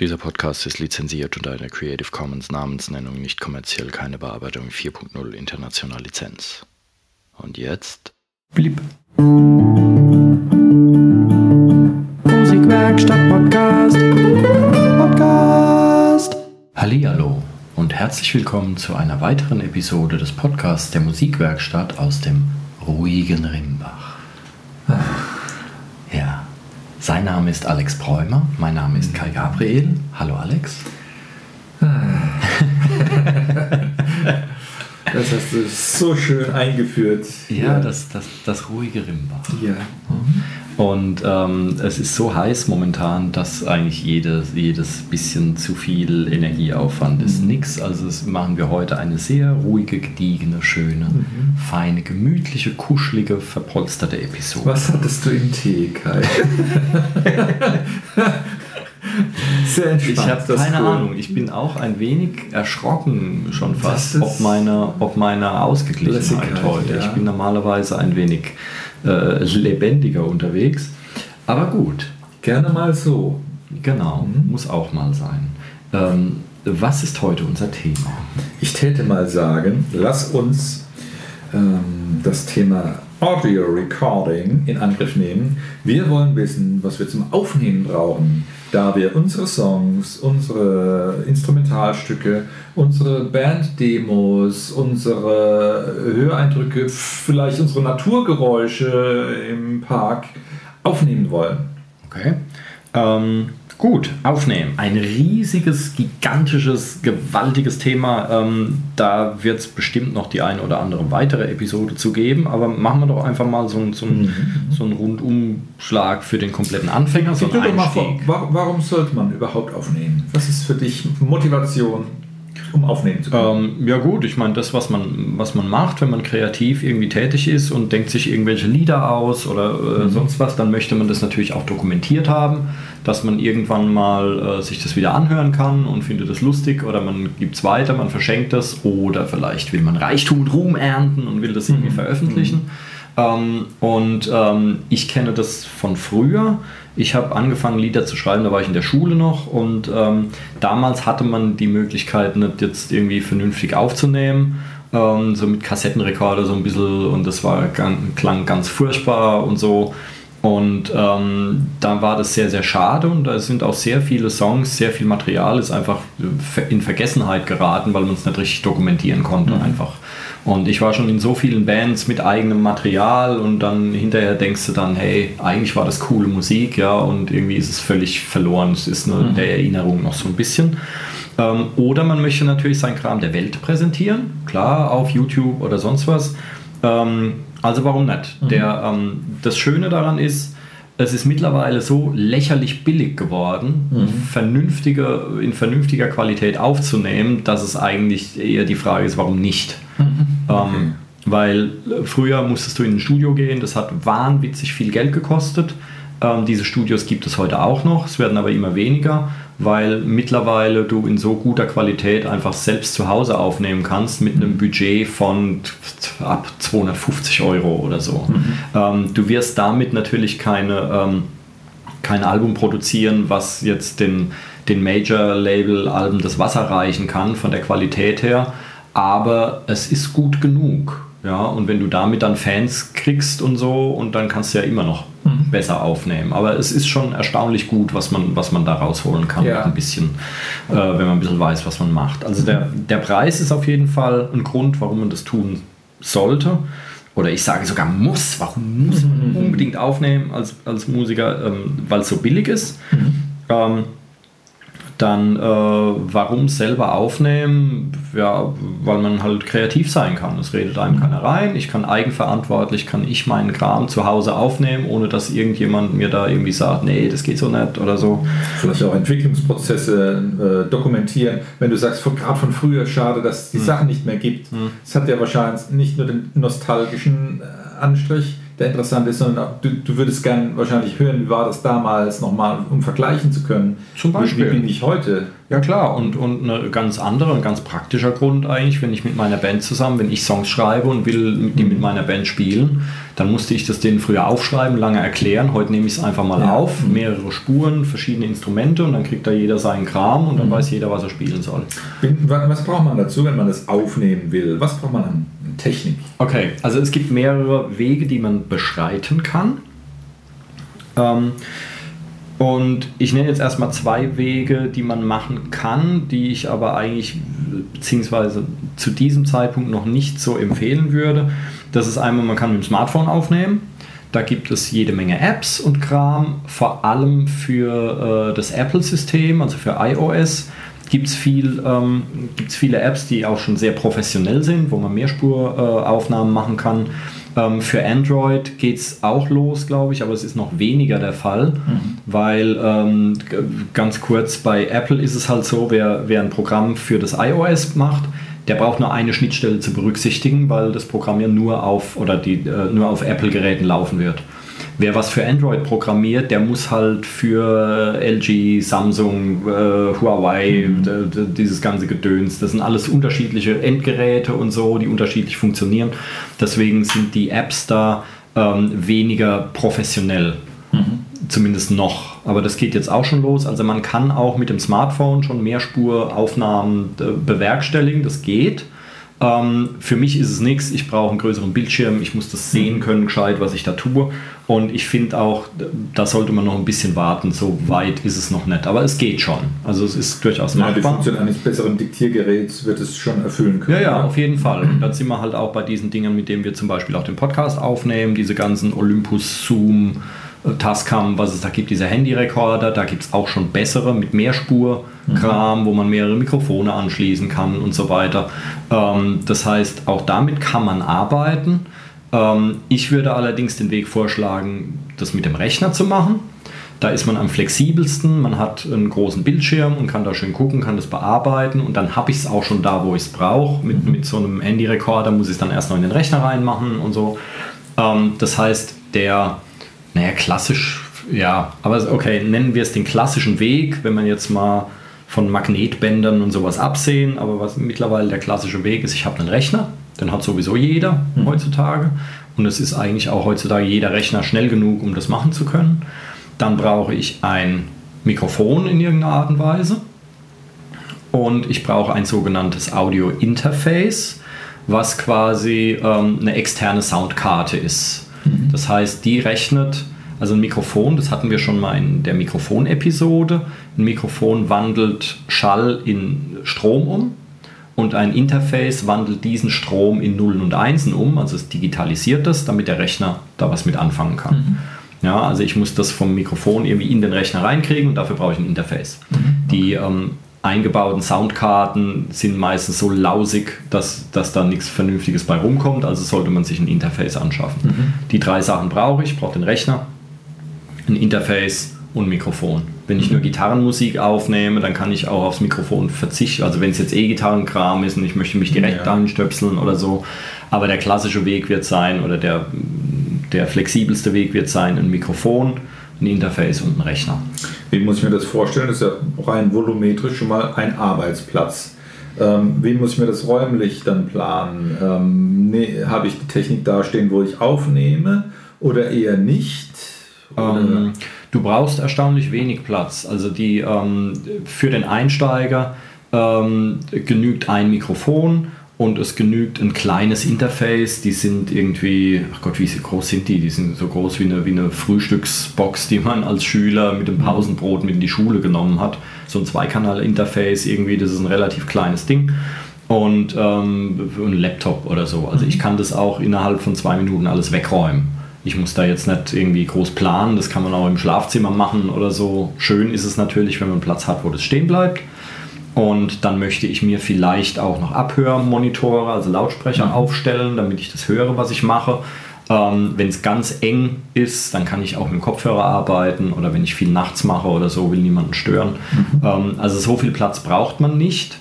Dieser Podcast ist lizenziert unter einer Creative Commons Namensnennung nicht kommerziell keine Bearbeitung 4.0 international Lizenz. Und jetzt Blieb. Musikwerkstatt Podcast. Podcast. Hallihallo und herzlich willkommen zu einer weiteren Episode des Podcasts der Musikwerkstatt aus dem ruhigen Rimbach. Ja, sein Name ist Alex Bräumer, mein Name ist Kai Gabriel. Hallo Alex. Das hast du so schön eingeführt. Ja, das, das, das ruhige Rimbach. Ja. Und ähm, es ist so heiß momentan, dass eigentlich jedes, jedes bisschen zu viel Energieaufwand ist. Nix. Also machen wir heute eine sehr ruhige, gediegene, schöne, feine, gemütliche, kuschelige, verpolsterte Episode. Was hattest du im Tee, Kai? Sehr entspannt. Ich habe keine cool. Ahnung. Ich bin auch ein wenig erschrocken schon fast, ob meiner, ob meiner Ausgeglichenheit heute. ja. Ich bin normalerweise ein wenig äh, lebendiger unterwegs. Aber gut, Gerne mal so. genau, Mhm. muss auch mal sein. Ähm, was ist heute unser Thema? Ich täte mal sagen, lass uns ähm, das Thema Audio Recording in Angriff nehmen. Wir wollen wissen, was wir zum Aufnehmen brauchen, da wir unsere Songs, unsere Instrumentalstücke, unsere Banddemos, unsere Höreindrücke, vielleicht unsere Naturgeräusche im Park aufnehmen wollen. Okay. Ähm, gut, aufnehmen. Ein riesiges, gigantisches, gewaltiges Thema. Ähm, da wird es bestimmt noch die eine oder andere weitere Episode zu geben. Aber machen wir doch einfach mal so, einen- so, einen, so einen Rundumschlag für den kompletten Anfänger, so einen vor, Einstieg. wa- warum sollte man überhaupt aufnehmen? Was ist für dich Motivation, um aufnehmen zu können? Ähm, ja gut, ich meine, das, was man, was man macht, wenn man kreativ irgendwie tätig ist und denkt sich irgendwelche Lieder aus oder äh, sonst was, dann möchte man das natürlich auch dokumentiert haben, dass man irgendwann mal äh, sich das wieder anhören kann und findet es lustig oder man gibt es weiter, man verschenkt es oder vielleicht will man Reichtum und Ruhm ernten und will das irgendwie veröffentlichen. Ähm, und ähm, ich kenne das von früher. Ich habe angefangen, Lieder zu schreiben, da war ich in der Schule noch und ähm, damals hatte man die Möglichkeit, nicht jetzt irgendwie vernünftig aufzunehmen. Ähm, so mit Kassettenrekorder so ein bisschen und das war klang ganz furchtbar und so. Und ähm, da war das sehr, sehr schade und da sind auch sehr viele Songs, sehr viel Material ist einfach in Vergessenheit geraten, weil man es nicht richtig dokumentieren konnte einfach. Und ich war schon in so vielen Bands mit eigenem Material und dann hinterher denkst du dann, hey, eigentlich war das coole Musik, ja, und irgendwie ist es völlig verloren. Es ist nur der Erinnerung noch so ein bisschen. Ähm, oder man möchte natürlich seinen Kram der Welt präsentieren, klar, auf YouTube oder sonst was. Ähm, also warum nicht? Der, ähm, das Schöne daran ist, es ist mittlerweile so lächerlich billig geworden, vernünftige, in vernünftiger Qualität aufzunehmen, dass es eigentlich eher die Frage ist, warum nicht. Ähm, weil äh, früher musstest du in ein Studio gehen, das hat wahnwitzig viel Geld gekostet. Ähm, diese Studios gibt es heute auch noch, es werden aber immer weniger, weil mittlerweile du in so guter Qualität einfach selbst zu Hause aufnehmen kannst mit einem Budget von ab 250 Euro oder so. Ähm, du wirst damit natürlich keine, ähm, kein Album produzieren, was jetzt den, den Major-Label-Alben das Wasser reichen kann von der Qualität her, aber es ist gut genug. Ja, und wenn du damit dann Fans kriegst und so, und dann kannst du ja immer noch besser aufnehmen. Aber es ist schon erstaunlich gut, was man, was man da rausholen kann, Ja. ein bisschen, äh, wenn man ein bisschen weiß, was man macht. Also der, der Preis ist auf jeden Fall ein Grund, warum man das tun sollte. Oder ich sage sogar muss. Warum muss man unbedingt aufnehmen als, als Musiker? Ähm, Weil es so billig ist. Ähm, dann äh, warum selber aufnehmen? Ja, weil man halt kreativ sein kann. Es redet einem keiner rein. Ich kann eigenverantwortlich, kann ich meinen Kram zu Hause aufnehmen, ohne dass irgendjemand mir da irgendwie sagt, nee, das geht so nicht oder so. Vielleicht auch Entwicklungsprozesse äh, dokumentieren. Wenn du sagst, gerade von früher, schade, dass es die Sachen nicht mehr gibt. Es hat ja wahrscheinlich nicht nur den nostalgischen äh, Anstrich, der interessant ist, sondern du, du würdest gern wahrscheinlich hören, wie war das damals nochmal, um vergleichen zu können. Zum Beispiel. Wie, wie bin ich heute? Ja klar, und, und ein ganz anderer, ein ganz praktischer Grund eigentlich, wenn ich mit meiner Band zusammen, wenn ich Songs schreibe und will die mit meiner Band spielen, dann musste ich das denen früher aufschreiben, lange erklären. Heute nehme ich es einfach mal ja. auf, mehrere Spuren, verschiedene Instrumente und dann kriegt da jeder seinen Kram und dann mhm. weiß jeder, was er spielen soll. Was braucht man dazu, wenn man das aufnehmen will? Was braucht man an Technik? Okay, also es gibt mehrere Wege, die man beschreiten kann. Ähm, und ich nenne jetzt erstmal zwei Wege, die man machen kann, die ich aber eigentlich beziehungsweise zu diesem Zeitpunkt noch nicht so empfehlen würde. Das ist einmal, man kann mit dem Smartphone aufnehmen. Da gibt es jede Menge Apps und Kram, vor allem für äh, das Apple-System, also für iOS gibt es viel, ähm, viele Apps, die auch schon sehr professionell sind, wo man Mehrspuraufnahmen äh, machen kann. Ähm, für Android geht es auch los, glaube ich, aber es ist noch weniger der Fall, mhm. weil ähm, ganz kurz bei Apple ist es halt so, wer, wer ein Programm für das iOS macht, der braucht nur eine Schnittstelle zu berücksichtigen, weil das Programm ja nur auf oder die äh, nur auf Apple-Geräten laufen wird. Wer was für Android programmiert, der muss halt für LG, Samsung, äh, Huawei, mhm. dieses ganze Gedöns, das sind alles unterschiedliche Endgeräte und so, die unterschiedlich funktionieren. Deswegen sind die Apps da ähm, weniger professionell. Mhm. Zumindest noch. Aber das geht jetzt auch schon los. Also man kann auch mit dem Smartphone schon Mehrspuraufnahmen äh, bewerkstelligen. Das geht. Ähm, für mich ist es nichts. Ich brauche einen größeren Bildschirm. Ich muss das sehen können, gescheit, was ich da tue. Und ich finde auch, da sollte man noch ein bisschen warten. So weit ist es noch nicht. Aber es geht schon. Also es ist durchaus machbar. Ja, die Funktion eines besseren Diktiergeräts wird es schon erfüllen können. Ja, ja, auf jeden Fall. Und dann sind wir halt auch bei diesen Dingen, mit denen wir zum Beispiel auch den Podcast aufnehmen. Diese ganzen Olympus, Zoom, Tascam, was es da gibt, diese Handyrekorder. Da gibt es auch schon bessere mit Mehrspur. Kram, wo man mehrere Mikrofone anschließen kann und so weiter. Ähm, das heißt, auch damit kann man arbeiten. Ähm, ich würde allerdings den Weg vorschlagen, das mit dem Rechner zu machen. Da ist man am flexibelsten, man hat einen großen Bildschirm und kann da schön gucken, kann das bearbeiten und dann habe ich es auch schon da, wo ich es brauche. Mit, mhm. mit so einem Handy-Rekorder muss ich es dann erst noch in den Rechner reinmachen und so. Ähm, das heißt, der, naja, klassisch, ja, aber okay, nennen wir es den klassischen Weg, wenn man jetzt mal von Magnetbändern und sowas absehen, aber was mittlerweile der klassische Weg ist, ich habe einen Rechner, den hat sowieso jeder mhm. heutzutage und es ist eigentlich auch heutzutage jeder Rechner schnell genug, um das machen zu können. Dann brauche ich ein Mikrofon in irgendeiner Art und Weise und ich brauche ein sogenanntes Audio-Interface, was quasi ähm, eine externe Soundkarte ist. Mhm. Das heißt, die rechnet also ein Mikrofon, das hatten wir schon mal in der Mikrofonepisode. Ein Mikrofon wandelt Schall in Strom um und ein Interface wandelt diesen Strom in Nullen und Einsen um, also es digitalisiert das, damit der Rechner da was mit anfangen kann. Mhm. Ja, also ich muss das vom Mikrofon irgendwie in den Rechner reinkriegen und dafür brauche ich ein Interface. Mhm. Okay. Die ähm, eingebauten Soundkarten sind meistens so lausig, dass, dass da nichts Vernünftiges bei rumkommt, also sollte man sich ein Interface anschaffen. Mhm. Die drei Sachen brauche ich, ich brauche den Rechner, ein Interface und ein Mikrofon. Wenn ich nur Gitarrenmusik aufnehme, dann kann ich auch aufs Mikrofon verzichten. Also wenn es jetzt E-Gitarrenkram ist und ich möchte mich direkt ja. stöpseln oder so. Aber der klassische Weg wird sein oder der, der flexibelste Weg wird sein, ein Mikrofon, ein Interface und ein Rechner. Wie muss ich mir das vorstellen? Das ist ja rein volumetrisch schon mal ein Arbeitsplatz. Ähm, wie muss ich mir das räumlich dann planen? Ähm, nee, Habe ich die Technik dastehen, wo ich aufnehme oder eher nicht? Ähm, du brauchst erstaunlich wenig Platz. Also die, ähm, für den Einsteiger ähm, genügt ein Mikrofon und es genügt ein kleines Interface. Die sind irgendwie, ach Gott, wie groß sind die? Die sind so groß wie eine, wie eine Frühstücksbox, die man als Schüler mit dem Pausenbrot mit in die Schule genommen hat. So ein Zweikanal-Interface irgendwie, das ist ein relativ kleines Ding. Und ähm, ein Laptop oder so. Also ich kann das auch innerhalb von zwei Minuten alles wegräumen. Ich muss da jetzt nicht irgendwie groß planen, das kann man auch im Schlafzimmer machen oder so. Schön ist es natürlich, wenn man Platz hat, wo das stehen bleibt. Und dann möchte ich mir vielleicht auch noch Abhörmonitore, also Lautsprecher mhm. aufstellen, damit ich das höre, was ich mache. Ähm, wenn es ganz eng ist, dann kann ich auch mit dem Kopfhörer arbeiten oder wenn ich viel nachts mache oder so, will niemanden stören. Mhm. Ähm, also so viel Platz braucht man nicht.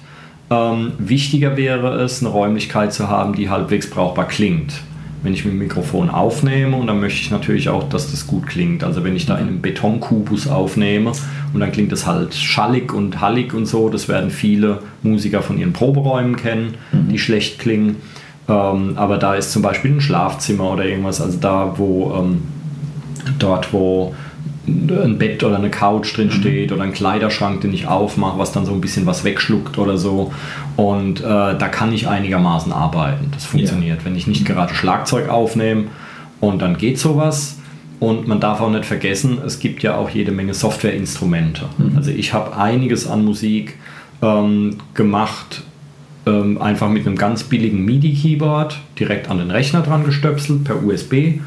Ähm, wichtiger wäre es, eine Räumlichkeit zu haben, die halbwegs brauchbar klingt. wenn ich mit dem Mikrofon aufnehme und dann möchte ich natürlich auch, dass das gut klingt. Also wenn ich da in einem Betonkubus aufnehme und dann klingt das halt schallig und hallig und so, das werden viele Musiker von ihren Proberäumen kennen, mhm. die schlecht klingen. Ähm, aber da ist zum Beispiel ein Schlafzimmer oder irgendwas, also da, wo ähm, dort, wo ein Bett oder eine Couch drin mhm. steht mhm. oder ein Kleiderschrank, den ich aufmache, was dann so ein bisschen was wegschluckt oder so. Und äh, da kann ich einigermaßen arbeiten. Das funktioniert. Ja. Wenn ich nicht gerade Schlagzeug aufnehme und dann geht sowas. Und man darf auch nicht vergessen, es gibt ja auch jede Menge Softwareinstrumente. Mhm. Also ich habe einiges an Musik ähm, gemacht, ähm, einfach mit einem ganz billigen MIDI-Keyboard direkt an den Rechner dran gestöpselt per USB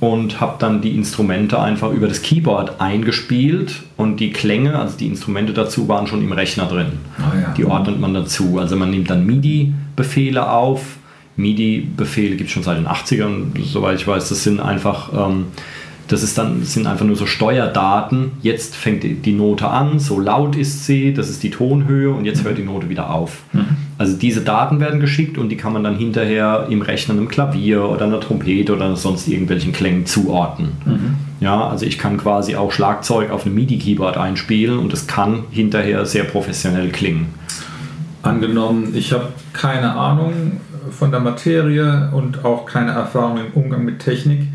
und habe dann die Instrumente einfach über das Keyboard eingespielt und die Klänge, also die Instrumente dazu waren schon im Rechner drin. Oh ja. Die ordnet man dazu. Also man nimmt dann MIDI-Befehle auf. MIDI-Befehle gibt es schon seit den 80ern, soweit ich weiß. Das sind einfach ähm, das ist dann, sind einfach nur so Steuerdaten. Jetzt fängt die Note an, so laut ist sie, das ist die Tonhöhe und jetzt hört die Note wieder auf. Mhm. Also diese Daten werden geschickt und die kann man dann hinterher im Rechner einem Klavier oder einer Trompete oder sonst irgendwelchen Klängen zuordnen. Mhm. Ja, also ich kann quasi auch Schlagzeug auf einem MIDI-Keyboard einspielen und es kann hinterher sehr professionell klingen. Angenommen, ich habe keine Ahnung von der Materie und auch keine Erfahrung im Umgang mit Technik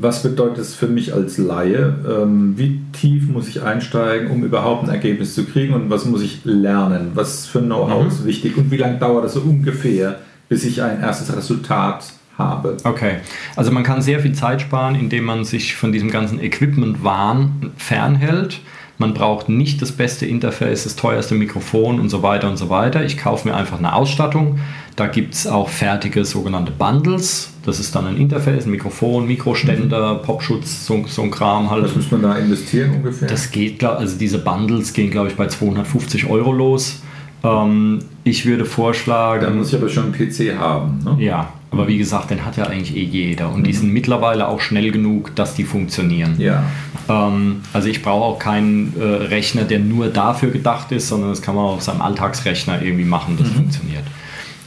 was bedeutet es für mich als Laie? Ähm, wie tief muss ich einsteigen, um überhaupt ein Ergebnis zu kriegen? Und was muss ich lernen? Was für Know-how mhm. ist wichtig? Und wie lange dauert es so ungefähr, bis ich ein erstes Resultat habe? Okay, also man kann sehr viel Zeit sparen, indem man sich von diesem ganzen Equipment-Wahn fernhält. Man braucht nicht das beste Interface, das teuerste Mikrofon und so weiter und so weiter. Ich kaufe mir einfach eine Ausstattung. Da gibt es auch fertige sogenannte Bundles. Das ist dann ein Interface, ein Mikrofon, Mikroständer, mhm. Popschutz, so, so, ein Kram halt. Was muss man da investieren ungefähr? Das geht, also diese Bundles gehen, glaube ich, bei 250 Euro los. Ähm, ich würde vorschlagen. Da muss ich aber schon einen PC haben. Ne? Ja, aber wie gesagt, den hat ja eigentlich eh jeder. Und die mhm. sind mittlerweile auch schnell genug, dass die funktionieren. Ja. Ähm, also ich brauche auch keinen äh, Rechner, der nur dafür gedacht ist, sondern das kann man auf seinem Alltagsrechner irgendwie machen, das mhm. funktioniert.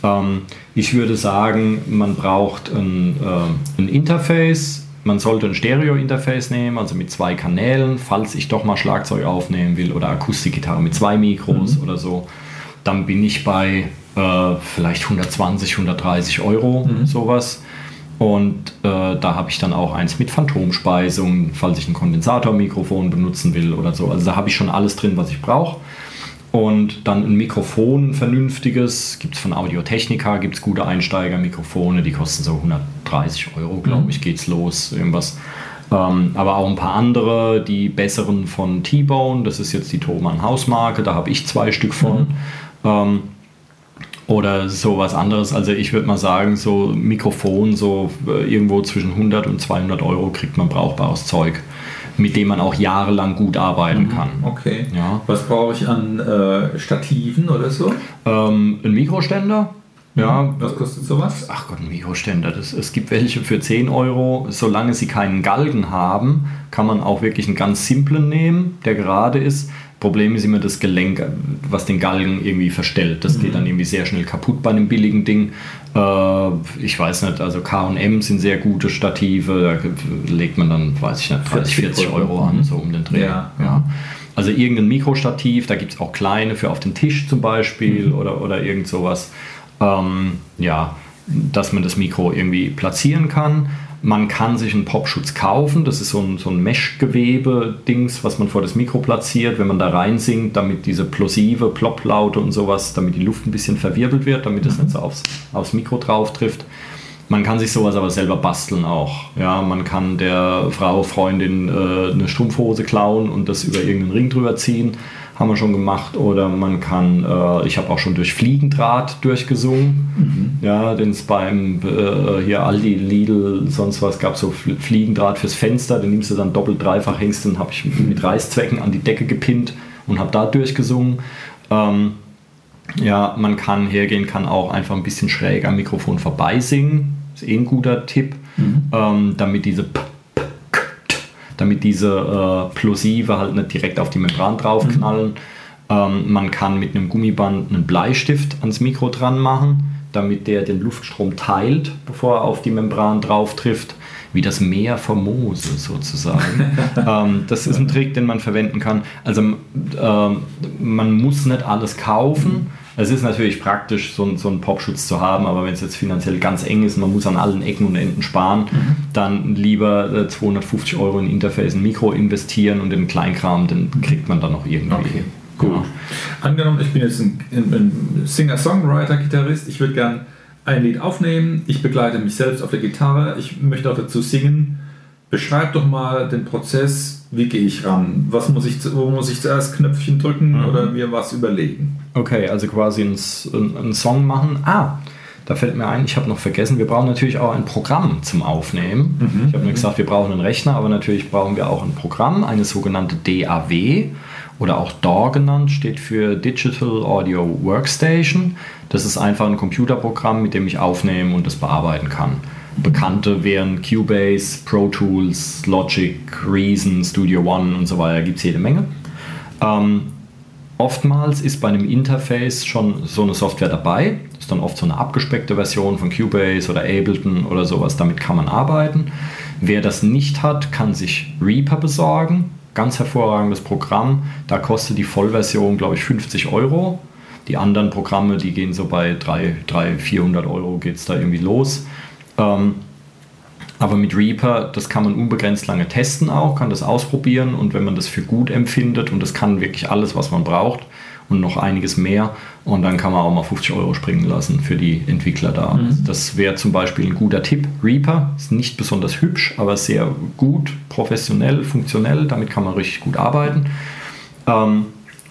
Ähm, ich würde sagen, man braucht ein, äh, ein Interface. Man sollte ein Stereo-Interface nehmen, also mit zwei Kanälen, falls ich doch mal Schlagzeug aufnehmen will oder Akustikgitarre mit zwei Mikros mhm. oder so. Dann bin ich bei äh, vielleicht 120, 130 Euro, mhm. sowas. Und äh, da habe ich dann auch eins mit Phantomspeisung, falls ich ein Kondensatormikrofon benutzen will oder so. Also da habe ich schon alles drin, was ich brauche. Und dann ein Mikrofon, vernünftiges, gibt es von Audiotechnica, gibt es gute Einsteigermikrofone, die kosten so 130 Euro, glaube mhm. ich, geht's los, irgendwas. Ähm, aber auch ein paar andere, die besseren von T-Bone, das ist jetzt die Thomann Hausmarke, da habe ich zwei Stück von. Mhm. Ähm, oder sowas anderes. Also ich würde mal sagen, so Mikrofon, so äh, irgendwo zwischen 100 und 200 Euro kriegt man brauchbares Zeug mit dem man auch jahrelang gut arbeiten mhm. kann. Okay. Ja. Was brauche ich an äh, Stativen oder so? Ähm, ein Mikroständer. Ja. Was kostet sowas? Ach Gott, ein Mikroständer. Das, es gibt welche für 10 Euro. Solange sie keinen Galgen haben, kann man auch wirklich einen ganz simplen nehmen, der gerade ist. Problem ist immer das Gelenk, was den Galgen irgendwie verstellt. Das mhm. geht dann irgendwie sehr schnell kaputt bei einem billigen Ding. Äh, ich weiß nicht, also KM sind sehr gute Stative, da legt man dann, weiß ich nicht, 30, 40 Euro an, so um den Dreh. Ja. ja. Also irgendein Mikrostativ, da gibt es auch kleine für auf den Tisch zum Beispiel mhm. oder, oder irgend sowas. Ähm, ja, dass man das Mikro irgendwie platzieren kann. Man kann sich einen Popschutz kaufen, das ist so ein, so ein Mesh-Gewebe-Dings, was man vor das Mikro platziert, wenn man da reinsingt, damit diese plosive Plopplaute und sowas, damit die Luft ein bisschen verwirbelt wird, damit es mhm. nicht so aufs, aufs Mikro drauf trifft. Man kann sich sowas aber selber basteln auch. Ja, man kann der Frau, Freundin äh, eine Strumpfhose klauen und das über irgendeinen Ring drüber ziehen haben wir schon gemacht. Oder man kann, äh, ich habe auch schon durch Fliegendraht durchgesungen. Mhm. Ja, den es beim äh, hier Aldi, Lidl, sonst was gab so Fliegendraht fürs Fenster. Den nimmst du dann doppelt, dreifach, hängst den habe ich mit Reißzwecken an die Decke gepinnt und habe da durchgesungen. Ähm, ja, man kann hergehen, kann auch einfach ein bisschen schräg am Mikrofon vorbeisingen. Ist eh ein guter Tipp, mhm. ähm, damit diese P damit diese äh, Plosive halt nicht direkt auf die Membran draufknallen. Mhm. Ähm, man kann mit einem Gummiband einen Bleistift ans Mikro dran machen. damit der den Luftstrom teilt, bevor er auf die Membran drauf trifft wie das Meer vom Mose sozusagen. ähm, das ist ein Trick, den man verwenden kann. Also ähm, man muss nicht alles kaufen. Es ist natürlich praktisch, so, so einen Popschutz zu haben, aber wenn es jetzt finanziell ganz eng ist und man muss an allen Ecken und Enden sparen, mhm. dann lieber äh, 250 Euro in Interface und Mikro investieren und den Kleinkram, den kriegt man dann noch irgendwie. Okay. Gut. Ja. Angenommen, ich bin jetzt ein, ein Singer-Songwriter, Gitarrist, ich würde gern ein Lied aufnehmen, ich begleite mich selbst auf der Gitarre, ich möchte auch dazu singen. Beschreib doch mal den Prozess, wie gehe ich ran? Was muss ich, wo muss ich zuerst Knöpfchen drücken mhm. oder mir was überlegen? Okay, also quasi einen, einen Song machen. Ah, da fällt mir ein, ich habe noch vergessen, wir brauchen natürlich auch ein Programm zum Aufnehmen. Mhm. Ich habe nur gesagt, wir brauchen einen Rechner, aber natürlich brauchen wir auch ein Programm, eine sogenannte DAW oder auch DAW genannt, steht für Digital Audio Workstation. Das ist einfach ein Computerprogramm, mit dem ich aufnehmen und das bearbeiten kann. Bekannte wären Cubase, Pro Tools, Logic, Reason, Studio One und so weiter, gibt es jede Menge. Ähm, oftmals ist bei einem Interface schon so eine Software dabei. Das ist dann oft so eine abgespeckte Version von Cubase oder Ableton oder sowas. Damit kann man arbeiten. Wer das nicht hat, kann sich Reaper besorgen ganz hervorragendes Programm. Da kostet die Vollversion, glaube ich, 50 Euro. Die anderen Programme, die gehen so bei 300, 400 Euro geht es da irgendwie los. Ähm, aber mit Reaper, das kann man unbegrenzt lange testen auch, kann das ausprobieren und wenn man das für gut empfindet und das kann wirklich alles, was man braucht, und noch einiges mehr. Und dann kann man auch mal 50 Euro springen lassen für die Entwickler da. Mhm. Das wäre zum Beispiel ein guter Tipp. Reaper ist nicht besonders hübsch, aber sehr gut, professionell, funktionell. Damit kann man richtig gut arbeiten. Ähm,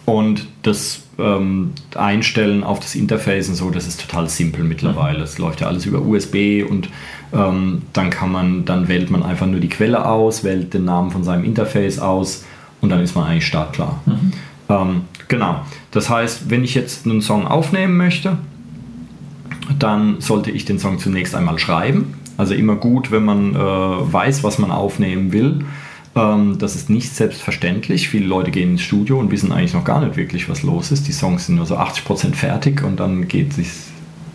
und das ähm, Einstellen auf das Interface und so, das ist total simpel mittlerweile. Es läuft ja alles über USB und ähm, dann kann man, dann wählt man einfach nur die Quelle aus, wählt den Namen von seinem Interface aus und dann ist man eigentlich startklar. Mhm. Ähm, genau. Das heißt, wenn ich jetzt einen Song aufnehmen möchte, dann sollte ich den Song zunächst einmal schreiben. Also immer gut, wenn man äh, weiß, was man aufnehmen will. Ähm, das ist nicht selbstverständlich. Viele Leute gehen ins Studio und wissen eigentlich noch gar nicht wirklich, was los ist. Die Songs sind nur so 80% fertig und dann geht die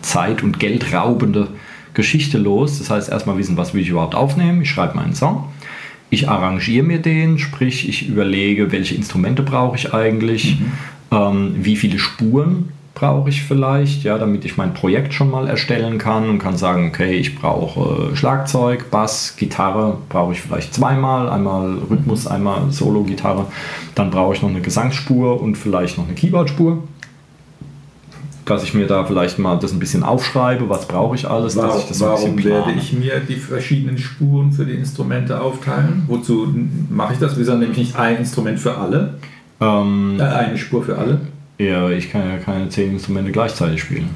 Zeit- und geldraubende Geschichte los. Das heißt, erstmal wissen, was will ich überhaupt aufnehmen. Ich schreibe meinen Song ich arrangiere mir den, sprich ich überlege, welche Instrumente brauche ich eigentlich, mhm. ähm, wie viele Spuren brauche ich vielleicht, ja, damit ich mein Projekt schon mal erstellen kann und kann sagen, okay, ich brauche äh, Schlagzeug, Bass, Gitarre, brauche ich vielleicht zweimal, einmal Rhythmus, einmal Solo-Gitarre, dann brauche ich noch eine Gesangsspur und vielleicht noch eine Keyboardspur dass ich mir da vielleicht mal das ein bisschen aufschreibe, was brauche ich alles, warum, dass ich das Warum werde ich mir die verschiedenen Spuren für die Instrumente aufteilen? Wozu mache ich das? Wir sind nämlich nicht ein Instrument für alle. Ähm, äh, eine Spur für alle. Ja, ich kann ja keine zehn Instrumente gleichzeitig spielen.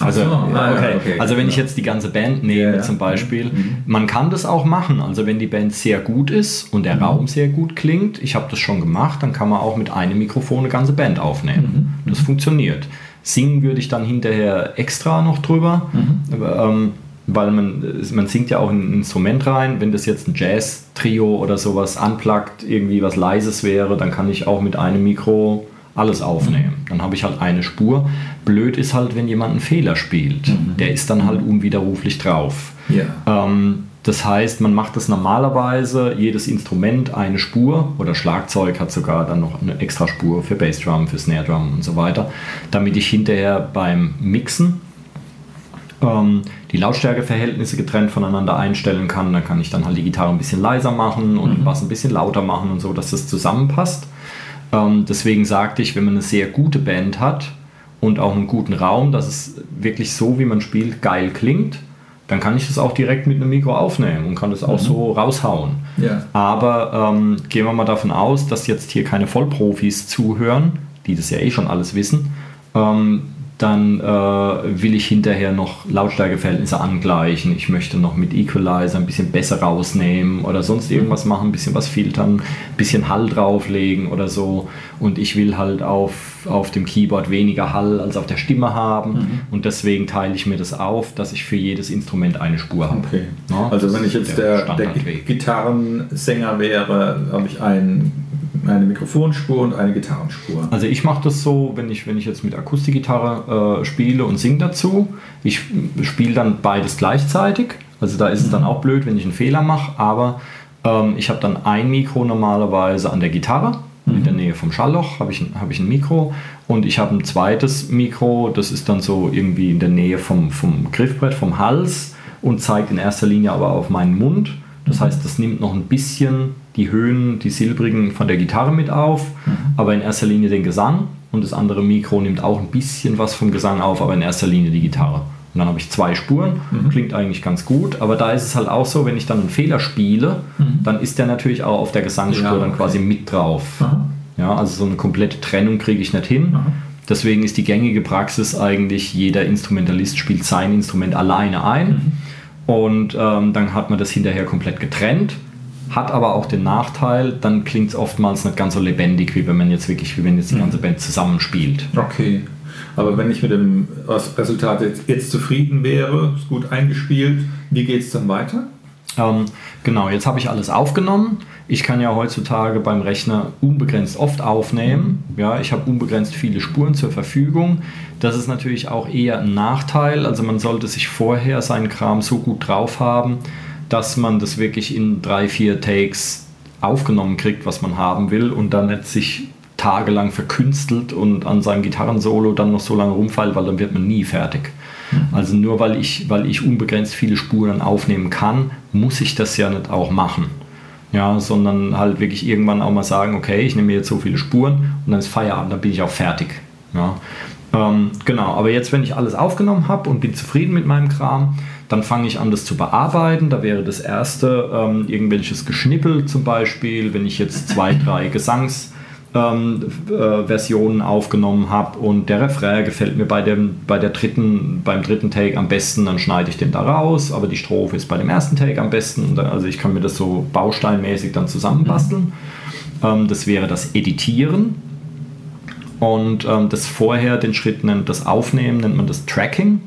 Also, so, ah, okay. okay. also wenn ich jetzt die ganze Band nehme ja, zum Beispiel, mhm. man kann das auch machen. Also wenn die Band sehr gut ist und der mhm. Raum sehr gut klingt, ich habe das schon gemacht, dann kann man auch mit einem Mikrofon eine ganze Band aufnehmen. Mhm. Das funktioniert. Singen würde ich dann hinterher extra noch drüber, mhm. ähm, weil man, man singt ja auch ein Instrument rein. Wenn das jetzt ein Jazz-Trio oder sowas anplagt, irgendwie was Leises wäre, dann kann ich auch mit einem Mikro alles aufnehmen. Dann habe ich halt eine Spur. Blöd ist halt, wenn jemand einen Fehler spielt. Mhm. Der ist dann halt unwiderruflich drauf. Yeah. Ähm, das heißt, man macht das normalerweise, jedes Instrument eine Spur oder Schlagzeug hat sogar dann noch eine extra Spur für Bassdrum, für Snare Drum und so weiter, damit ich hinterher beim Mixen ähm, die Lautstärkeverhältnisse getrennt voneinander einstellen kann. Dann kann ich dann halt die Gitarre ein bisschen leiser machen und mhm. den Bass ein bisschen lauter machen und so, dass das zusammenpasst. Ähm, deswegen sagte ich, wenn man eine sehr gute Band hat und auch einen guten Raum, dass es wirklich so, wie man spielt, geil klingt, dann kann ich das auch direkt mit einem Mikro aufnehmen und kann das auch mhm. so raushauen. Ja. Aber ähm, gehen wir mal davon aus, dass jetzt hier keine Vollprofis zuhören, die das ja eh schon alles wissen. Ähm, dann äh, will ich hinterher noch Lautstärkeverhältnisse angleichen. Ich möchte noch mit Equalizer ein bisschen besser rausnehmen oder sonst irgendwas machen, ein bisschen was filtern, ein bisschen Hall drauflegen oder so. Und ich will halt auf, auf dem Keyboard weniger Hall als auf der Stimme haben. Mhm. Und deswegen teile ich mir das auf, dass ich für jedes Instrument eine Spur habe. Okay. Ja, also wenn ich jetzt der, der, der Gitarrensänger wäre, habe ich einen eine Mikrofonspur und eine Gitarrenspur. Also ich mache das so, wenn ich, wenn ich jetzt mit Akustikgitarre äh, spiele und singe dazu, ich spiele dann beides gleichzeitig. Also da ist es dann auch blöd, wenn ich einen Fehler mache, aber ähm, ich habe dann ein Mikro normalerweise an der Gitarre. In der Nähe vom Schallloch habe ich, hab ich ein Mikro und ich habe ein zweites Mikro, das ist dann so irgendwie in der Nähe vom, vom Griffbrett, vom Hals und zeigt in erster Linie aber auf meinen Mund. Das heißt, das nimmt noch ein bisschen die Höhen, die silbrigen von der Gitarre mit auf, mhm. aber in erster Linie den Gesang. Und das andere Mikro nimmt auch ein bisschen was vom Gesang auf, aber in erster Linie die Gitarre. Und dann habe ich zwei Spuren, mhm. klingt eigentlich ganz gut, aber da ist es halt auch so, wenn ich dann einen Fehler spiele, mhm. dann ist der natürlich auch auf der Gesangsspur ja, okay. dann quasi mit drauf. Aha. Ja, also so eine komplette Trennung kriege ich nicht hin. Aha. Deswegen ist die gängige Praxis eigentlich, jeder Instrumentalist spielt sein Instrument alleine ein mhm. Und ähm, dann hat man das hinterher komplett getrennt. Hat aber auch den Nachteil, dann klingt es oftmals nicht ganz so lebendig, wie wenn man jetzt wirklich, wie wenn jetzt die mhm. ganze Band zusammenspielt. Okay. Aber wenn ich mit dem Resultat jetzt, jetzt zufrieden wäre, ist gut eingespielt, wie geht es dann weiter? Ähm, genau, jetzt habe ich alles aufgenommen. Ich kann ja heutzutage beim Rechner unbegrenzt oft aufnehmen. Ja, ich habe unbegrenzt viele Spuren zur Verfügung. Das ist natürlich auch eher ein Nachteil. Also man sollte sich vorher seinen Kram so gut drauf haben, dass man das wirklich in drei, vier Takes aufgenommen kriegt, was man haben will und dann nicht sich tagelang verkünstelt und an seinem Gitarrensolo dann noch so lange rumfällt, weil dann wird man nie fertig. Mhm. Also nur weil ich, weil ich unbegrenzt viele Spuren aufnehmen kann, muss ich das ja nicht auch machen. Ja, sondern halt wirklich irgendwann auch mal sagen, okay, ich nehme mir jetzt so viele Spuren und dann ist Feierabend, dann bin ich auch fertig. Ja. Ähm, genau, aber jetzt, wenn ich alles aufgenommen habe und bin zufrieden mit meinem Kram, dann fange ich an, das zu bearbeiten. Da wäre das erste ähm, irgendwelches Geschnippel zum Beispiel, wenn ich jetzt zwei, drei Gesangs ähm, äh, Versionen aufgenommen habe und der Refrain gefällt mir bei dem, bei der dritten, beim dritten Take am besten, dann schneide ich den da raus, aber die Strophe ist bei dem ersten Take am besten. Dann, also ich kann mir das so bausteinmäßig dann zusammenbasteln. Mhm. Ähm, das wäre das Editieren. Und ähm, das vorher, den Schritt nennt das Aufnehmen, nennt man das Tracking.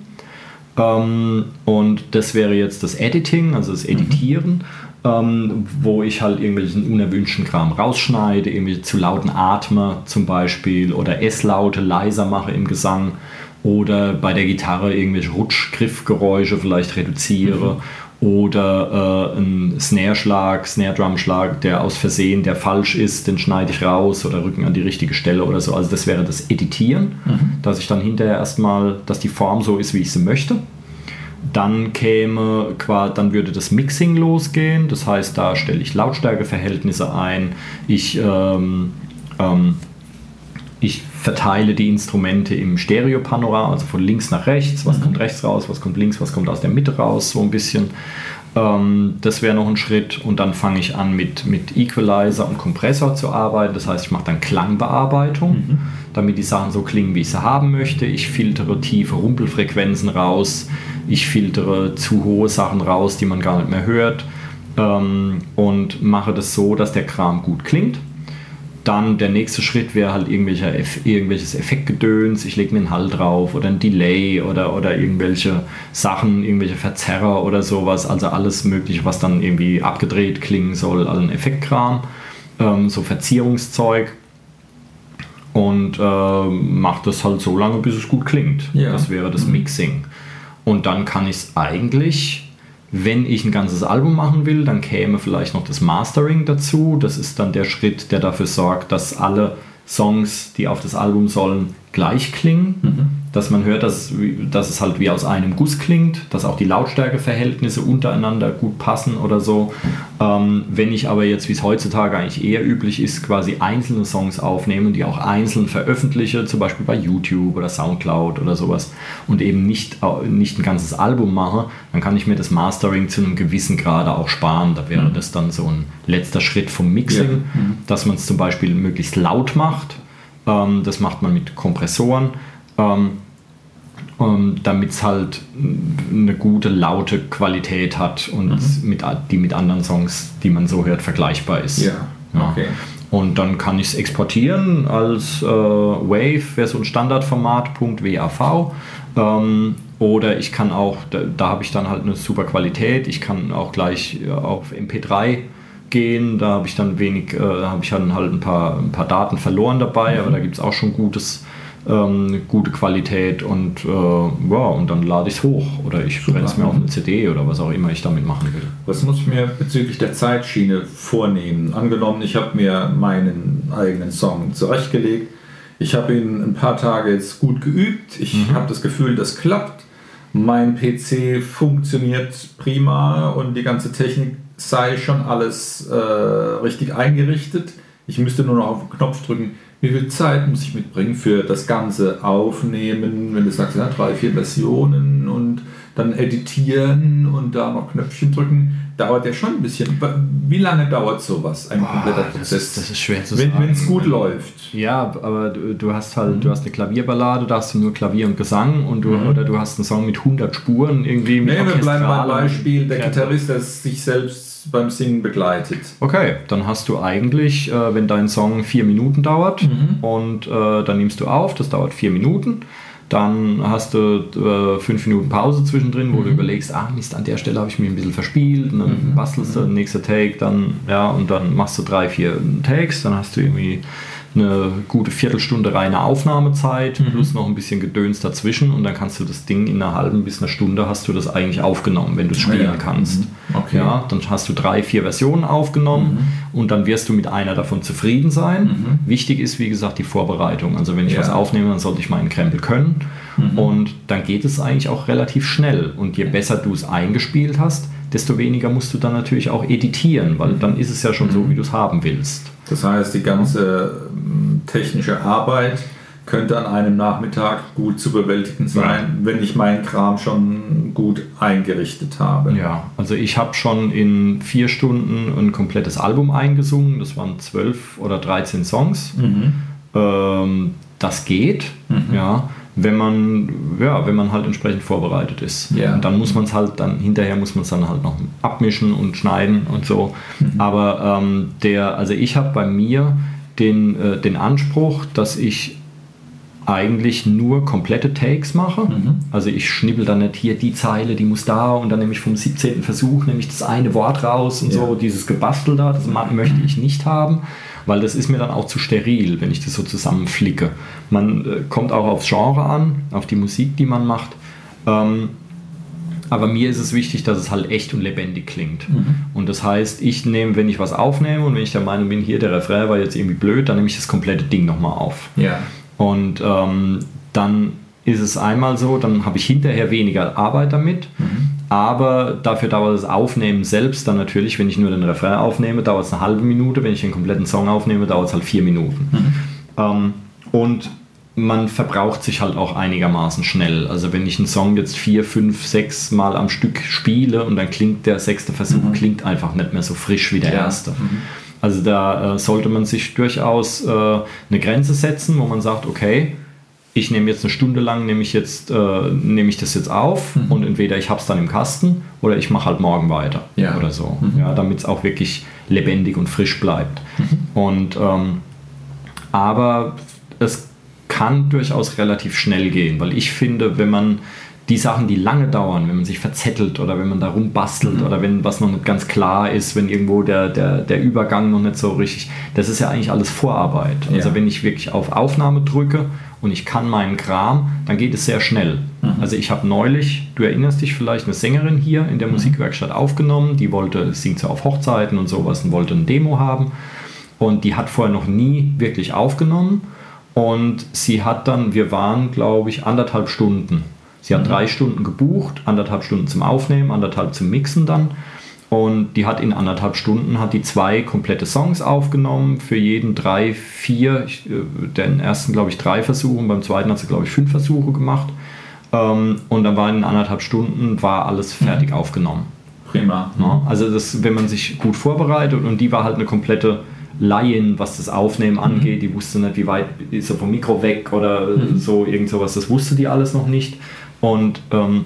Ähm, und das wäre jetzt das Editing, also das Editieren. Mhm ähm, wo ich halt irgendwelchen unerwünschten Kram rausschneide, irgendwie zu lauten Atme zum Beispiel oder S-Laute leiser mache im Gesang oder bei der Gitarre irgendwelche Rutschgriffgeräusche vielleicht reduziere mhm. oder äh, ein Snare-Schlag, Snare-Drum-Schlag, der aus Versehen, der falsch ist, den schneide ich raus oder rücken an die richtige Stelle oder so. Also das wäre das Editieren, mhm. dass ich dann hinterher erstmal, dass die Form so ist, wie ich sie möchte. Dann käme, dann würde das Mixing losgehen. Das heißt, da stelle ich Lautstärkeverhältnisse ein. Ich, ähm, ähm, ich verteile die Instrumente im Stereopanorama, also von links nach rechts. Was mhm. kommt rechts raus, was kommt links, was kommt aus der Mitte raus, so ein bisschen. Ähm, das wäre noch ein Schritt. Und dann fange ich an mit, mit Equalizer und Kompressor zu arbeiten. Das heißt, ich mache dann Klangbearbeitung, mhm. Damit die Sachen so klingen, wie ich sie haben möchte. Ich filtere tiefe Rumpelfrequenzen raus ich filtere zu hohe Sachen raus, die man gar nicht mehr hört ähm, und mache das so, dass der Kram gut klingt. Dann der nächste Schritt wäre halt irgendwelcher, irgendwelches Effektgedöns. Ich lege mir einen Hall drauf oder ein Delay oder, oder irgendwelche Sachen, irgendwelche Verzerrer oder sowas. Also alles Mögliche, was dann irgendwie abgedreht klingen soll, allen Effektkram. Ähm, so Verzierungszeug. Und äh, mache das halt so lange, bis es gut klingt. Ja. Das wäre das mhm. Mixing. Und dann kann ich es eigentlich, wenn ich ein ganzes Album machen will, dann käme vielleicht noch das Mastering dazu. Das ist dann der Schritt, der dafür sorgt, dass alle Songs, die auf das Album sollen, gleich klingen. Mhm dass man hört, dass, dass es halt wie aus einem Guss klingt, dass auch die Lautstärkeverhältnisse untereinander gut passen oder so. Ähm, wenn ich aber jetzt, wie es heutzutage eigentlich eher üblich ist, quasi einzelne Songs aufnehme und die auch einzeln veröffentliche, zum Beispiel bei YouTube oder Soundcloud oder sowas, und eben nicht, nicht ein ganzes Album mache, dann kann ich mir das Mastering zu einem gewissen Grade auch sparen. Da wäre mhm. das dann so ein letzter Schritt vom Mixing, ja. mhm. dass man es zum Beispiel möglichst laut macht. Ähm, das macht man mit Kompressoren ähm, ähm, damit es halt eine gute, laute Qualität hat und mhm. mit, die mit anderen Songs, die man so hört, vergleichbar ist. Ja, okay. Und dann kann ich es exportieren als äh, Wave, wäre so ein Standardformat, .wav. Ähm, oder ich kann auch, da, da habe ich dann halt eine super Qualität, ich kann auch gleich auf MP3 gehen. Da habe ich dann wenig, äh, habe ich dann halt ein paar, ein paar Daten verloren dabei, aber da gibt es auch schon gutes, ähm, gute Qualität und äh, ja, und dann lade ich es hoch oder ich brenne es mir auf eine CD oder was auch immer ich damit machen will. Was muss ich mir bezüglich der Zeitschiene vornehmen? Angenommen, ich habe mir meinen eigenen Song zurechtgelegt. Ich habe ihn ein paar Tage jetzt gut geübt. Ich mhm. habe das Gefühl, das klappt. Mein PC funktioniert prima und die ganze Technik sei schon alles äh, richtig eingerichtet. Ich müsste nur noch auf den Knopf drücken. Wie viel Zeit muss ich mitbringen für das ganze Aufnehmen, wenn du sagst, ja, drei, vier Versionen und dann editieren und da noch Knöpfchen drücken, dauert ja schon ein bisschen. Wie lange dauert sowas, ein Boah, kompletter Prozess? Das ist, das ist schwer zu wenn, sagen. Wenn es gut läuft. Ja, aber du, du, hast halt, mhm. du hast eine Klavierballade, da hast du nur Klavier und Gesang und du, mhm. oder du hast einen Song mit 100 Spuren irgendwie. Mit nee, wir bleiben beim Beispiel, der Gitarrist, der sich selbst beim Singen begleitet. Okay, dann hast du eigentlich, äh, wenn dein Song vier Minuten dauert mhm. und äh, dann nimmst du auf, das dauert vier Minuten dann hast du äh, fünf Minuten Pause zwischendrin, wo mhm. du überlegst, ah Mist, an der Stelle habe ich mich ein bisschen verspielt. Und dann mhm. bastelst du, nächster Take, dann, ja, und dann machst du drei, vier Takes, dann hast du irgendwie eine gute Viertelstunde reine Aufnahmezeit mhm. plus noch ein bisschen Gedöns dazwischen und dann kannst du das Ding in einer halben bis einer Stunde hast du das eigentlich aufgenommen, wenn du es spielen ja. kannst. Mhm. Okay. Ja, dann hast du drei, vier Versionen aufgenommen mhm. und dann wirst du mit einer davon zufrieden sein. Mhm. Wichtig ist, wie gesagt, die Vorbereitung. Also wenn ich ja. was aufnehme, dann sollte ich meinen Krempel können mhm. und dann geht es eigentlich auch relativ schnell und je besser du es eingespielt hast, desto weniger musst du dann natürlich auch editieren, weil dann ist es ja schon so, wie du es haben willst. Das heißt, die ganze ähm, technische Arbeit könnte an einem Nachmittag gut zu bewältigen sein, ja. wenn ich meinen Kram schon gut eingerichtet habe. Ja, also ich habe schon in vier Stunden ein komplettes Album eingesungen. Das waren zwölf oder 13 Songs. Mhm. Ähm, das geht, mhm. ja wenn man, ja, wenn man halt entsprechend vorbereitet ist. Yeah. Und dann muss man es halt dann, hinterher muss man es dann halt noch abmischen und schneiden und so. Mhm. Aber ähm, der, also ich habe bei mir den, äh, den Anspruch, dass ich eigentlich nur komplette Takes mache. Mhm. Also ich schnibbel dann nicht hier die Zeile, die muss da und dann nehme ich vom 17. Versuch nehme ich das eine Wort raus und ja. so, dieses Gebastel da, das möchte ich nicht haben weil das ist mir dann auch zu steril, wenn ich das so zusammenflicke. Man äh, kommt auch aufs Genre an, auf die Musik, die man macht. Ähm, aber mir ist es wichtig, dass es halt echt und lebendig klingt. Mhm. Und das heißt, ich nehme, wenn ich was aufnehme und wenn ich der Meinung bin, hier der Refrain war jetzt irgendwie blöd, dann nehme ich das komplette Ding nochmal auf. Ja. Und ähm, dann ist es einmal so, dann habe ich hinterher weniger Arbeit damit. Mhm. Aber dafür dauert das Aufnehmen selbst dann natürlich, wenn ich nur den Refrain aufnehme, dauert es eine halbe Minute. Wenn ich den kompletten Song aufnehme, dauert es halt vier Minuten. Mhm. Ähm, und man verbraucht sich halt auch einigermaßen schnell. Also wenn ich einen Song jetzt vier, fünf, sechs Mal am Stück spiele und dann klingt der sechste Versuch mhm. klingt einfach nicht mehr so frisch wie der ja. erste. Mhm. Also da äh, sollte man sich durchaus äh, eine Grenze setzen, wo man sagt, okay, ich nehme jetzt eine Stunde lang, nehme ich, jetzt, äh, nehme ich das jetzt auf mhm. und entweder ich habe es dann im Kasten oder ich mache halt morgen weiter ja. oder so, mhm. ja, damit es auch wirklich lebendig und frisch bleibt. Mhm. Und, ähm, aber es kann durchaus relativ schnell gehen, weil ich finde, wenn man die Sachen, die lange dauern, wenn man sich verzettelt oder wenn man da rumbastelt mhm. oder wenn was noch nicht ganz klar ist, wenn irgendwo der, der, der Übergang noch nicht so richtig, das ist ja eigentlich alles Vorarbeit. Also ja. wenn ich wirklich auf Aufnahme drücke und ich kann meinen Kram, dann geht es sehr schnell. Mhm. Also ich habe neulich, du erinnerst dich vielleicht, eine Sängerin hier in der mhm. Musikwerkstatt aufgenommen, die wollte, singt so auf Hochzeiten und sowas und wollte ein Demo haben und die hat vorher noch nie wirklich aufgenommen und sie hat dann, wir waren glaube ich anderthalb Stunden. Sie hat mhm. drei Stunden gebucht, anderthalb Stunden zum Aufnehmen, anderthalb zum Mixen dann und die hat in anderthalb Stunden hat die zwei komplette Songs aufgenommen, für jeden drei, vier, ich, äh, den ersten glaube ich drei Versuche und beim zweiten hat sie glaube ich fünf Versuche gemacht. Ähm, und dann war in anderthalb Stunden war alles fertig mhm. aufgenommen. Prima. Ja, also das, wenn man sich gut vorbereitet und die war halt eine komplette Laien, was das Aufnehmen mhm. angeht. Die wusste nicht, wie weit ist er vom Mikro weg oder mhm. so, irgend sowas. Das wusste die alles noch nicht. Und ähm,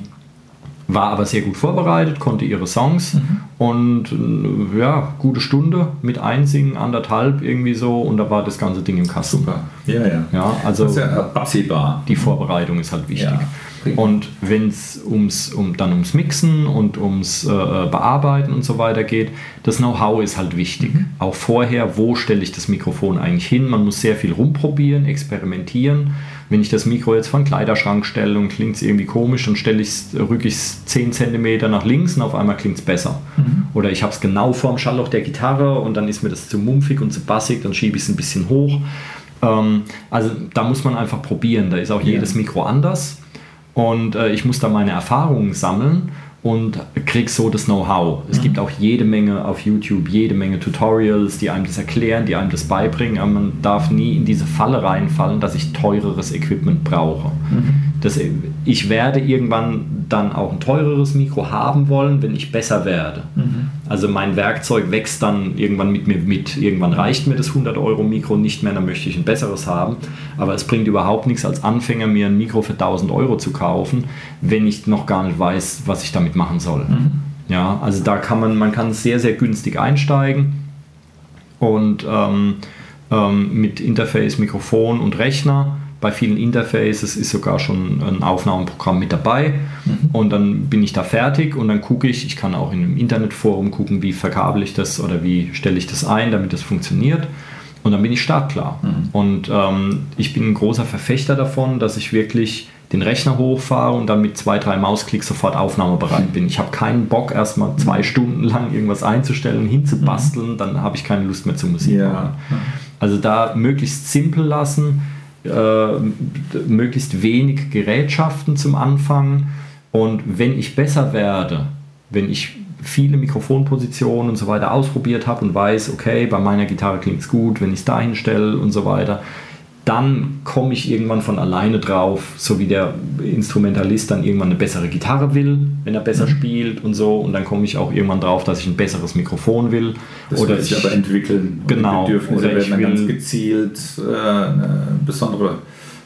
war aber sehr gut vorbereitet, konnte ihre Songs mhm. und äh, ja, gute Stunde mit einsingen, anderthalb irgendwie so und da war das ganze Ding im Kasten. Super. Ja, ja. Ja, also das ist ja absehbar. die Vorbereitung ist halt wichtig. Ja, und wenn es ums, um, dann ums Mixen und ums äh, Bearbeiten und so weiter geht, das Know-how ist halt wichtig. Mhm. Auch vorher, wo stelle ich das Mikrofon eigentlich hin? Man muss sehr viel rumprobieren, experimentieren. Wenn ich das Mikro jetzt vor den Kleiderschrank stelle und klingt es irgendwie komisch, dann stelle ich's, rücke ich es 10 cm nach links und auf einmal klingt es besser. Mhm. Oder ich habe es genau vorm Schallloch der Gitarre und dann ist mir das zu mumpfig und zu bassig, dann schiebe ich es ein bisschen hoch. Ähm, also da muss man einfach probieren. Da ist auch jedes Mikro anders. Und äh, ich muss da meine Erfahrungen sammeln und krieg so das Know-how. Es gibt auch jede Menge auf YouTube, jede Menge Tutorials, die einem das erklären, die einem das beibringen, aber man darf nie in diese Falle reinfallen, dass ich teureres Equipment brauche. Das, ich werde irgendwann dann auch ein teureres Mikro haben wollen, wenn ich besser werde. Also mein Werkzeug wächst dann irgendwann mit mir mit. Irgendwann reicht mir das 100 Euro Mikro nicht mehr, dann möchte ich ein besseres haben. Aber es bringt überhaupt nichts als Anfänger, mir ein Mikro für 1000 Euro zu kaufen, wenn ich noch gar nicht weiß, was ich damit machen soll. Ja, also da kann man, man kann sehr, sehr günstig einsteigen und ähm, ähm, mit Interface, Mikrofon und Rechner. Bei vielen Interfaces ist sogar schon ein Aufnahmeprogramm mit dabei. Und dann bin ich da fertig und dann gucke ich, ich kann auch in einem Internetforum gucken, wie verkabel ich das oder wie stelle ich das ein, damit das funktioniert. Und dann bin ich startklar. Und ähm, ich bin ein großer Verfechter davon, dass ich wirklich den Rechner hochfahre und dann mit zwei, drei Mausklicks sofort aufnahmebereit bin. Ich habe keinen Bock, erstmal zwei Stunden lang irgendwas einzustellen hinzubasteln, dann habe ich keine Lust mehr zu Musik machen. Also da möglichst simpel lassen, äh, möglichst wenig Gerätschaften zum Anfang. Und wenn ich besser werde, wenn ich viele Mikrofonpositionen und so weiter ausprobiert habe und weiß, okay, bei meiner Gitarre klingt es gut, wenn ich es dahin stelle und so weiter, dann komme ich irgendwann von alleine drauf, so wie der Instrumentalist dann irgendwann eine bessere Gitarre will, wenn er besser spielt und so. Und dann komme ich auch irgendwann drauf, dass ich ein besseres Mikrofon will. Das oder wird sich ich, aber entwickeln. Genau. Oder werden ich dann ganz will- gezielt äh, eine besondere,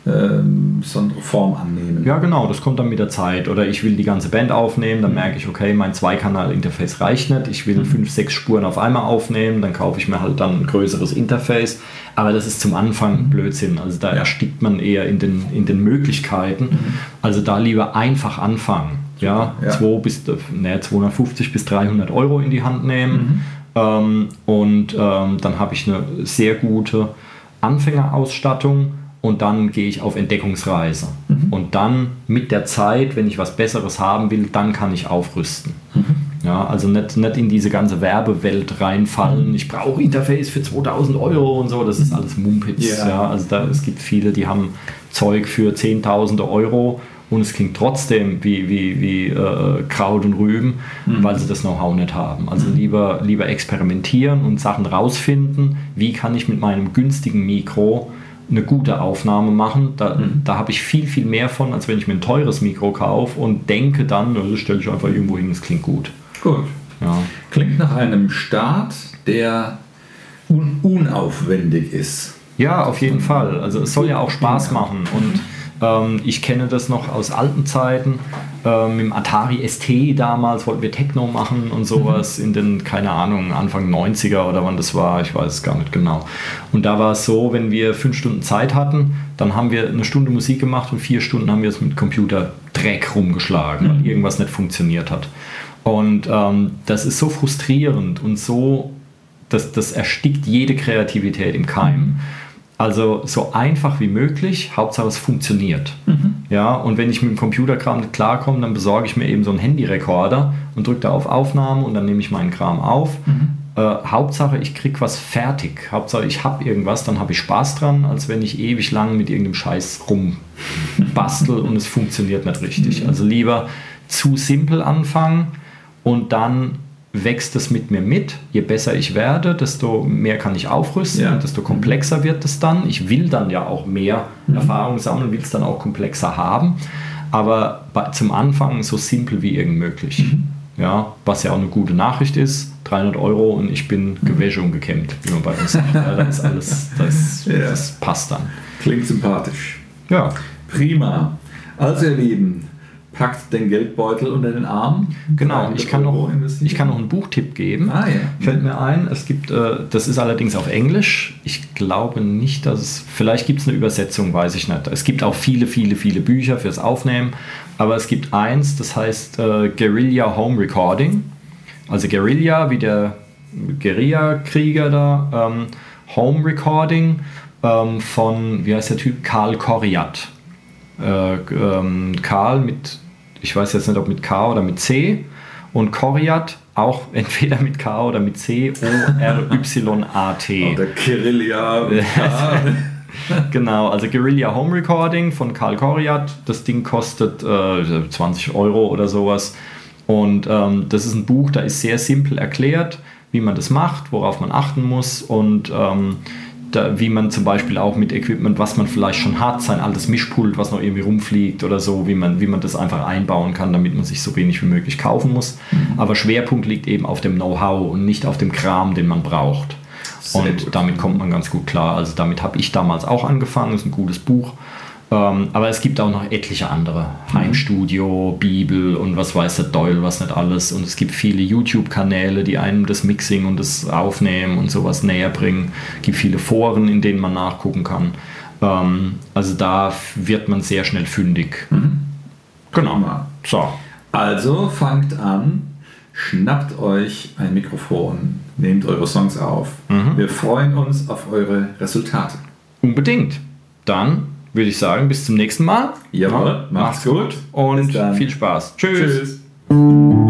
äh, besondere Form annehmen. Ja, genau, das kommt dann mit der Zeit. Oder ich will die ganze Band aufnehmen, dann merke ich, okay, mein Zweikanal-Interface reicht nicht. Ich will fünf, sechs Spuren auf einmal aufnehmen, dann kaufe ich mir halt dann ein größeres Interface. Aber das ist zum Anfang Blödsinn. Also da erstickt man eher in den, in den Möglichkeiten. Also da lieber einfach anfangen. Ja, Ja. 2 bis, ne, 250 bis 300 Euro in die Hand nehmen. Ähm, und ähm, dann habe ich eine sehr gute Anfängerausstattung und dann gehe ich auf Entdeckungsreise. Und dann mit der Zeit, wenn ich was Besseres haben will, dann kann ich aufrüsten. Ja, also nicht, nicht in diese ganze Werbewelt reinfallen. Ich brauche Interface für 2000 Euro und so. Das ist alles Mumpitz. Ja. Ja, also da, es gibt viele, die haben Zeug für Zehntausende Euro und es klingt trotzdem wie, wie, wie äh, Kraut und Rüben, weil sie das Know-how nicht haben. Also lieber, lieber experimentieren und Sachen rausfinden, wie kann ich mit meinem günstigen Mikro eine gute Aufnahme machen. Da, da habe ich viel, viel mehr von, als wenn ich mir ein teures Mikro kaufe und denke dann, "Na, das stelle ich einfach irgendwo hin, es klingt gut. Gut. Ja. Klingt nach einem Start, der un unaufwendig ist. Ja, auf jeden Fall. Also es soll ja auch Spaß machen und ähm, ich kenne das noch aus alten Zeiten. Ähm, Im Atari ST damals wollten wir Techno machen und sowas in den, keine Ahnung, Anfang 90er oder wann das war, ich weiß es gar nicht genau. Und da war es so, wenn wir fünf Stunden Zeit hatten, dann haben wir eine Stunde Musik gemacht und vier Stunden haben wir es mit Computer Dreck rumgeschlagen, weil irgendwas nicht funktioniert hat. Und ähm, das ist so frustrierend und so das, das erstickt jede Kreativität im Keim. Also so einfach wie möglich, Hauptsache es funktioniert. Ja, und wenn ich mit dem Computerkram nicht klarkomme, dann besorge ich mir eben so einen Handyrekorder und drücke da auf Aufnahme und dann nehme ich meinen Kram auf. Äh, Hauptsache ich kriege was fertig. Hauptsache ich habe irgendwas, dann habe ich Spaß dran, als wenn ich ewig lang mit irgendeinem Scheiß rumbastel und es funktioniert nicht richtig. Also lieber zu simpel anfangen und dann wächst es mit mir mit. Je besser ich werde, desto mehr kann ich aufrüsten Ja. und desto komplexer wird es dann. Ich will dann ja auch mehr Erfahrung sammeln, will es dann auch komplexer haben. Aber bei, zum Anfang so simpel wie irgend möglich. Ja, was ja auch eine gute Nachricht ist. 300 Euro und ich bin gewäsche und gekämmt, wie man bei uns sagt. Ja, das ist alles, das, Ja. das passt dann. Klingt sympathisch. Ja, Prima. Also ihr Lieben, packt den Geldbeutel unter den Arm. Genau, ich kann, noch, ich kann noch einen Buchtipp geben. Ah, ja. Fällt mir ein, es gibt, äh, das ist allerdings auf Englisch. Ich glaube nicht, dass es, vielleicht gibt es eine Übersetzung, weiß ich nicht. Es gibt auch viele, viele, viele Bücher fürs Aufnehmen, aber es gibt eins, das heißt äh, Guerilla Home Recording. Also Guerilla, wie der Guerilla-Krieger da, ähm, Home Recording ähm, von, wie heißt der Typ? Karl Koriat. Äh, ähm, Karl mit, ich weiß jetzt nicht, ob mit K oder mit C. Und Koriat auch entweder mit K oder mit C, O-R-Y-A-T. Oder Kirillia. genau, also Guerilla Home Recording von Karl Koriat. Das Ding kostet äh, 20 Euro oder sowas. Und ähm, das ist ein Buch, da ist sehr simpel erklärt, wie man das macht, worauf man achten muss und ähm, da, wie man zum Beispiel auch mit Equipment, was man vielleicht schon hat, sein altes Mischpult, was noch irgendwie rumfliegt oder so, wie man, wie man das einfach einbauen kann, damit man sich so wenig wie möglich kaufen muss. Mhm. Aber Schwerpunkt liegt eben auf dem Know-how und nicht auf dem Kram, den man braucht. Sehr und gut. damit kommt man ganz gut klar. Also damit habe ich damals auch angefangen, das ist ein gutes Buch. Ähm, aber es gibt auch noch etliche andere. Heimstudio, Bibel und was weiß der Doyle, was nicht alles. Und es gibt viele YouTube-Kanäle, die einem das Mixing und das Aufnehmen und sowas näher bringen. Es gibt viele Foren, in denen man nachgucken kann. Ähm, also da wird man sehr schnell fündig. Mhm. Genau. So. Also fangt an, schnappt euch ein Mikrofon, nehmt eure Songs auf. Mhm. Wir freuen uns auf eure Resultate. Unbedingt. Dann würde ich sagen, bis zum nächsten Mal. Jawohl, macht's, macht's gut, gut und viel Spaß. Tschüss. Tschüss.